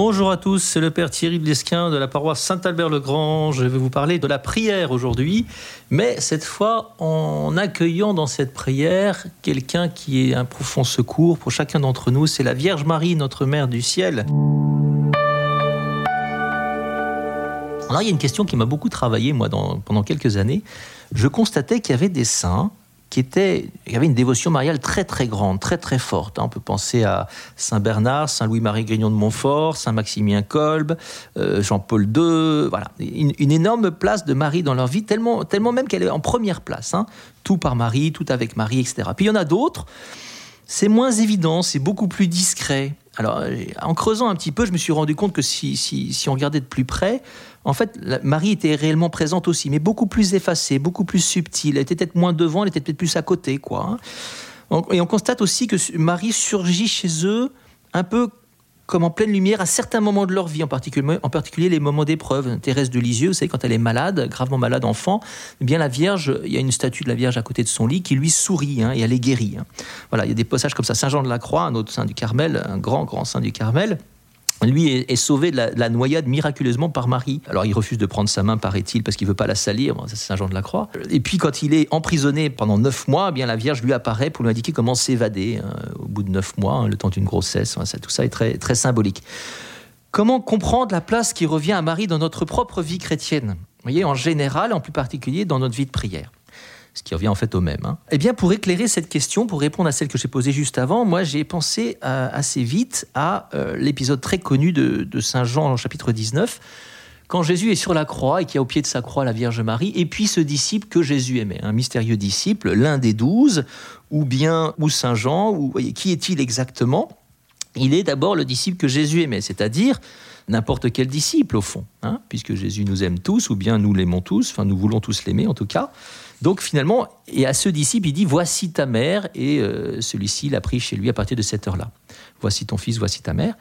Bonjour à tous, c'est le Père Thierry Blesquin de la paroisse Saint-Albert-le-Grand. Je vais vous parler de la prière aujourd'hui, mais cette fois en accueillant dans cette prière quelqu'un qui est un profond secours pour chacun d'entre nous. C'est la Vierge Marie, notre Mère du ciel. Alors il y a une question qui m'a beaucoup travaillé, moi, pendant quelques années. Je constatais qu'il y avait des saints qui était, avait une dévotion mariale très très grande, très très forte. On peut penser à Saint Bernard, Saint Louis-Marie Grignon de Montfort, Saint Maximien Kolb, euh, Jean-Paul II, voilà, une, énorme place de Marie dans leur vie, tellement, tellement même qu'elle est en première place. Hein. Tout par Marie, tout avec Marie, etc. Puis il y en a d'autres, c'est moins évident, c'est beaucoup plus discret. Alors, en creusant un petit peu, je me suis rendu compte que si on regardait de plus près, en fait, Marie était réellement présente aussi, mais beaucoup plus effacée, beaucoup plus subtile. Elle était peut-être moins devant, elle était peut-être plus à côté, quoi. Hein. Et on constate aussi que Marie surgit chez eux un peu comme en pleine lumière à certains moments de leur vie, en particulier, les moments d'épreuve. Thérèse de Lisieux, vous savez, quand elle est malade, gravement malade enfant, eh bien la Vierge, il y a une statue de la Vierge à côté de son lit qui lui sourit hein, et elle est guérie. Hein. Voilà, il y a des passages comme ça. Saint Jean de la Croix, un autre saint du Carmel, un grand, grand saint du Carmel, lui est, sauvé de la, noyade miraculeusement par Marie. Alors il refuse de prendre sa main, paraît-il, parce qu'il veut pas la salir. c'est Saint Jean de la Croix. Et puis quand il est emprisonné pendant neuf mois, eh bien la Vierge lui apparaît pour lui indiquer comment s'évader hein, au bout de neuf mois, hein, le temps d'une grossesse. tout ça est très, très symbolique. Comment comprendre la place qui revient à Marie dans notre propre vie chrétienne? Vous voyez, en général, en plus particulier dans notre vie de prière ce qui revient en fait au même. Hein. Eh bien, pour éclairer cette question, pour répondre à celle que j'ai posée juste avant, moi j'ai pensé euh, assez vite à euh, l'épisode très connu de, Saint Jean, chapitre 19, quand Jésus est sur la croix et qu'il y a au pied de sa croix la Vierge Marie, et puis ce disciple que Jésus aimait, un mystérieux disciple, l'un des douze, ou bien ou Saint Jean, ou qui est-il exactement? Il est d'abord le disciple que Jésus aimait, c'est-à-dire n'importe quel disciple au fond, hein, puisque Jésus nous aime tous, ou bien nous l'aimons tous, enfin nous voulons tous l'aimer en tout cas. Donc finalement, et à ce disciple, il dit Voici ta mère, et euh, celui-ci l'a pris chez lui à partir de cette heure-là. Voici ton fils, voici ta mère.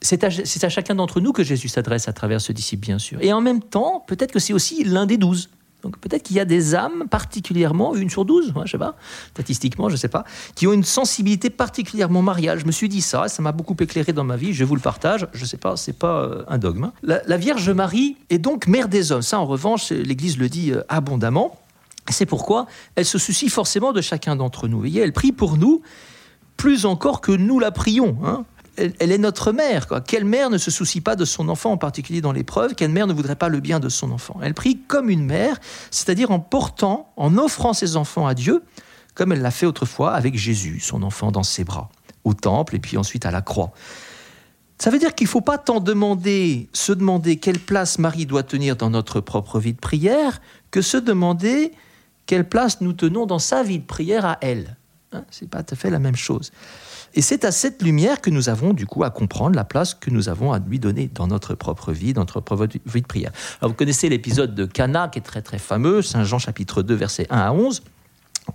C'est à, chacun d'entre nous que Jésus s'adresse à travers ce disciple, bien sûr. Et en même temps, peut-être que c'est aussi l'un des douze. Donc peut-être qu'il y a des âmes particulièrement, une sur douze, je sais pas, statistiquement, je sais pas, qui ont une sensibilité particulièrement mariale. Je me suis dit ça, ça m'a beaucoup éclairé dans ma vie, je vous le partage, je sais pas, c'est pas euh, un dogme. Hein. La, Vierge Marie est donc mère des hommes. Ça, en revanche, l'Église le dit euh, abondamment. C'est pourquoi elle se soucie forcément de chacun d'entre nous. Voyez, elle prie pour nous plus encore que nous la prions. Hein. Elle, est notre mère. Quelle mère ne se soucie pas de son enfant, en particulier dans l'épreuve? Quelle mère ne voudrait pas le bien de son enfant? Elle prie comme une mère, c'est-à-dire en portant, en offrant ses enfants à Dieu, comme elle l'a fait autrefois avec Jésus, son enfant dans ses bras, au temple et puis ensuite à la croix. Ça veut dire qu'il ne faut pas tant demander, se demander quelle place Marie doit tenir dans notre propre vie de prière, que se demander quelle place nous tenons dans sa vie de prière à elle. Hein, c'est pas tout à fait la même chose. Et c'est à cette lumière que nous avons du coup à comprendre la place que nous avavons à lui donner dans notre propre vie, dans notre propre vie de prière. Alors vous connaissez l'épisode de Cana qui est très très fameux, Saint Jean chapitre 2 versets 1 à 11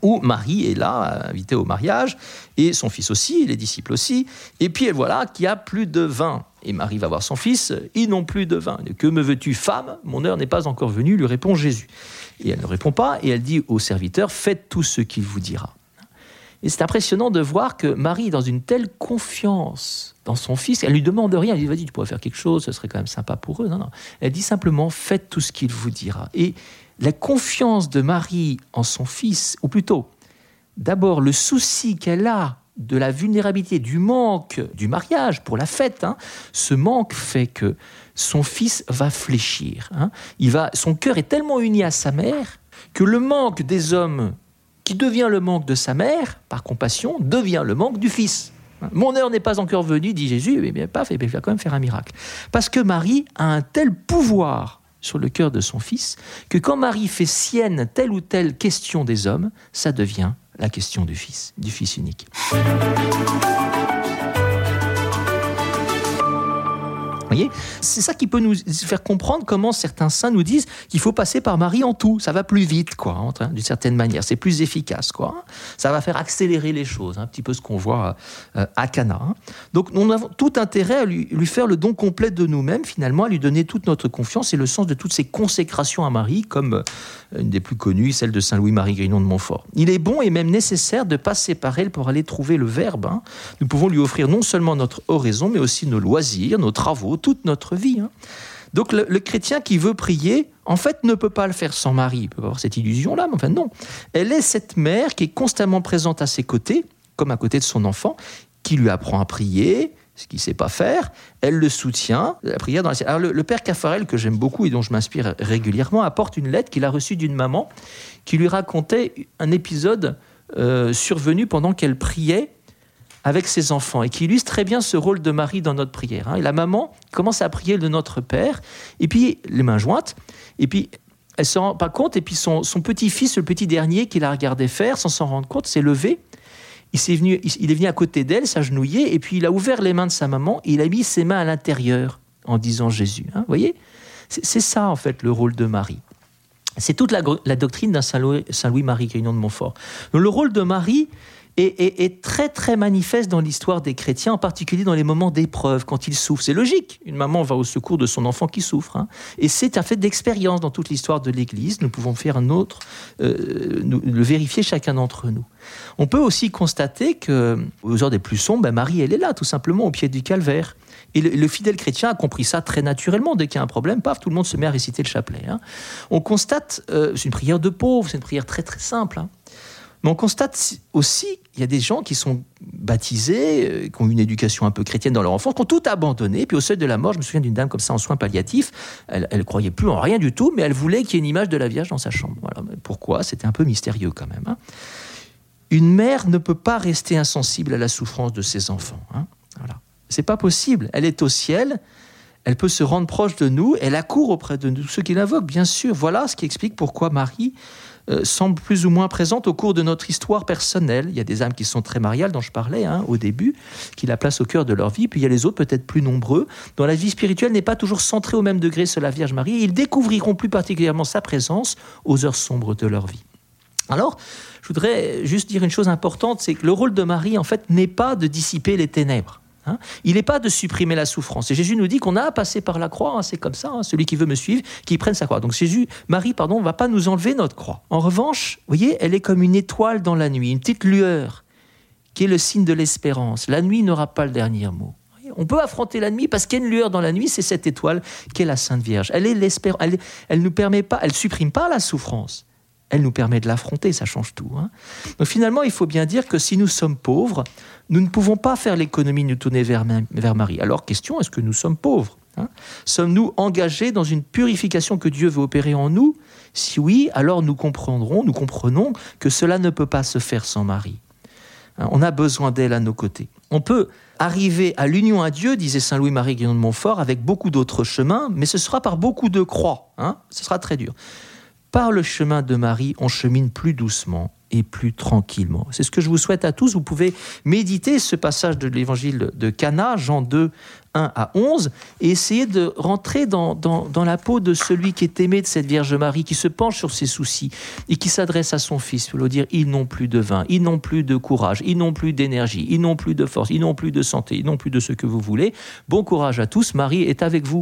où Marie est là, invitée au mariage, et son fils aussi, les disciples aussi, et puis elle voit là qu'il y a plus de vin. Et Marie va voir son fils, ils n'ont plus de vin. Que me veux-tu, femme? Mon heure n'est pas encore venue, lui répond Jésus. Et elle ne répond pas, et elle dit au serviteur, faites tout ce qu'il vous dira. Et c'est impressionnant de voir que Marie dans une telle confiance dans son fils, elle lui demande rien, elle dit, vas-y, tu pourrais faire quelque chose, ce serait quand même sympa pour eux. Non, non. Elle dit simplement, faites tout ce qu'il vous dira. Et la confiance de Marie en son fils, ou plutôt, d'abord le souci qu'elle a de la vulnérabilité, du manque du mariage pour la fête, hein, ce manque fait que son fils va fléchir. Hein. Il va, son cœur est tellement uni à sa mère que le manque des hommes, qui devient le manque de sa mère, par compassion, devient le manque du fils. Mon heure n'est pas encore venue, dit Jésus, mais bien paf, il va quand même faire un miracle. Parce que Marie a un tel pouvoir sur le cœur de son fils que quand Marie fait sienne telle ou telle question des hommes, ça devient la question du fils, du fils unique. C'est ça qui peut nous faire comprendre comment certains saints nous disent qu'il faut passer par Marie en tout. Ça va plus vite, quoi, hein, d'une certaine manière. C'est plus efficace, quoi. Ça va faire accélérer les choses, un petit peu ce qu'on voit euh, à Cana. Hein. Donc, nous avons tout intérêt à lui, faire le don complet de nous-mêmes, finalement, à lui donner toute notre confiance et le sens de toutes ces consécrations à Marie, comme euh, une des plus connues, celle de Saint Louis-Marie Grignon de Montfort. Il est bon et même nécessaire de passer par elle pour aller trouver le Verbe. Hein. Nous pouvons lui offrir non seulement notre oraison, mais aussi nos loisirs, nos travaux, toute notre vie. Hein. Donc le, chrétien qui veut prier, en fait, ne peut pas le faire sans Marie. Il peut avoir cette illusion-là, mais enfin non. Elle est cette mère qui est constamment présente à ses côtés, comme à côté de son enfant, qui lui apprend à prier, ce qu'il ne sait pas faire. Elle le soutient. La prière dans Alors, le, père Caffarel, que j'aime beaucoup et dont je m'inspire régulièrement, apporte une lettre qu'il a reçue d'une maman qui lui racontait un épisode euh, survenu pendant qu'elle priait avec ses enfants et qui illustre très bien ce rôle de Marie dans notre prière. Hein. La maman commence à prier de notre Père, et puis les mains jointes, et puis elle ne s'en rend pas compte, et puis son, petit-fils, le petit dernier qui la regardait faire, sans s'en rendre compte, s'est levé. Il, est venu, il est venu à côté d'elle, s'agenouiller, et puis il a ouvert les mains de sa maman, et il a mis ses mains à l'intérieur en disant Jésus. Vous hein. voyez? C'est ça, en fait, le rôle de Marie. C'est toute la, doctrine d'un Saint-Louis-Marie Grignon de Montfort. le rôle de Marie, est, très très manifeste dans l'histoire des chrétiens, en particulier dans les moments d'épreuve, quand ils souffrent. C'est logique, une maman va au secours de son enfant qui souffre. Hein. Et c'est un fait d'expérience dans toute l'histoire de l'Église. Nous pouvons faire un autre, euh, le vérifier chacun d'entre nous. On peut aussi constater que, aux heures des plus sombres, ben Marie, elle est là, tout simplement, au pied du calvaire. Et le, fidèle chrétien a compris ça très naturellement. Dès qu'il y a un problème, paf, tout le monde se met à réciter le chapelet. Hein. On constate, euh, c'est une prière de pauvre, c'est une prière très très simple. Hein. Mais on constate aussi il y a des gens qui sont baptisés, euh, qui ont une éducation un peu chrétienne dans leur enfance, qui ont tout abandonné. Puis au seuil de la mort, je me souviens d'une dame comme ça en soins palliatifs. Elle, ne croyait plus en rien du tout, mais elle voulait qu'il y ait une image de la Vierge dans sa chambre. Pourquoi? C'était un peu mystérieux quand même. Hein. Une mère ne peut pas rester insensible à la souffrance de ses enfants. Hein. Voilà. C'est pas possible. Elle est au ciel. Elle peut se rendre proche de nous. Elle accourt auprès de nous, ceux qui l'invoquent, bien sûr. Voilà ce qui explique pourquoi Marie euh, semble plus ou moins présente au cours de notre histoire personnelle. Il y a des âmes qui sont très mariales, dont je parlais hein, au début, qui la placent au cœur de leur vie, puis il y a les autres peut-être plus nombreux, dont la vie spirituelle n'est pas toujours centrée au même degré sur la Vierge Marie, ils découvriront plus particulièrement sa présence aux heures sombres de leur vie. Alors, je voudrais juste dire une chose importante, c'est que le rôle de Marie, en fait, n'est pas de dissiper les ténèbres. Hein. il n'est pas de supprimer la souffrance. Et Jésus nous dit qu'on a à passer par la croix, hein, c'est comme ça, hein. celui qui veut me suivre, qui prenne sa croix. Donc Jésus, Marie, pardon, ne va pas nous enlever notre croix. En revanche, vous voyez, elle est comme une étoile dans la nuit, une petite lueur, qui est le signe de l'espérance. La nuit n'aura pas le dernier mot. On peut affronter la nuit parce qu'il y a une lueur dans la nuit, c'est cette étoile qui est la Sainte Vierge. Elle est l'espérance, elle, elle ne permet pas, elle supprime pas la souffrance elle nous permet de l'affronter, ça change tout. Hein. Donc finalement, il faut bien dire que si nous sommes pauvres, nous ne pouvons pas faire l'économie de nous tourner vers, Marie. Alors question, est-ce que nous sommes pauvres hein? Sommes-nous engagés dans une purification que Dieu veut opérer en nous? Si oui, alors nous comprendrons, nous comprenons que cela ne peut pas se faire sans Marie. Hein, on a besoin d'elle à nos côtés. On peut arriver à l'union à Dieu, disait Saint Louis-Marie Guillaume de Montfort, avec beaucoup d'autres chemins, mais ce sera par beaucoup de croix. ce sera très dur par le chemin de Marie, on chemine plus doucement et plus tranquillement. C'est ce que je vous souhaite à tous. Vous pouvez méditer ce passage de l'évangile de Cana, Jean 2, 1 à 11, et essayer de rentrer dans, la peau de celui qui est aimé de cette Vierge Marie, qui se penche sur ses soucis et qui s'adresse à son fils pour lui dire ils n'ont plus de vin, ils n'ont plus de courage, ils n'ont plus d'énergie, ils n'ont plus de force, ils n'ont plus de santé, ils n'ont plus de ce que vous voulez. Bon courage à tous, Marie est avec vous.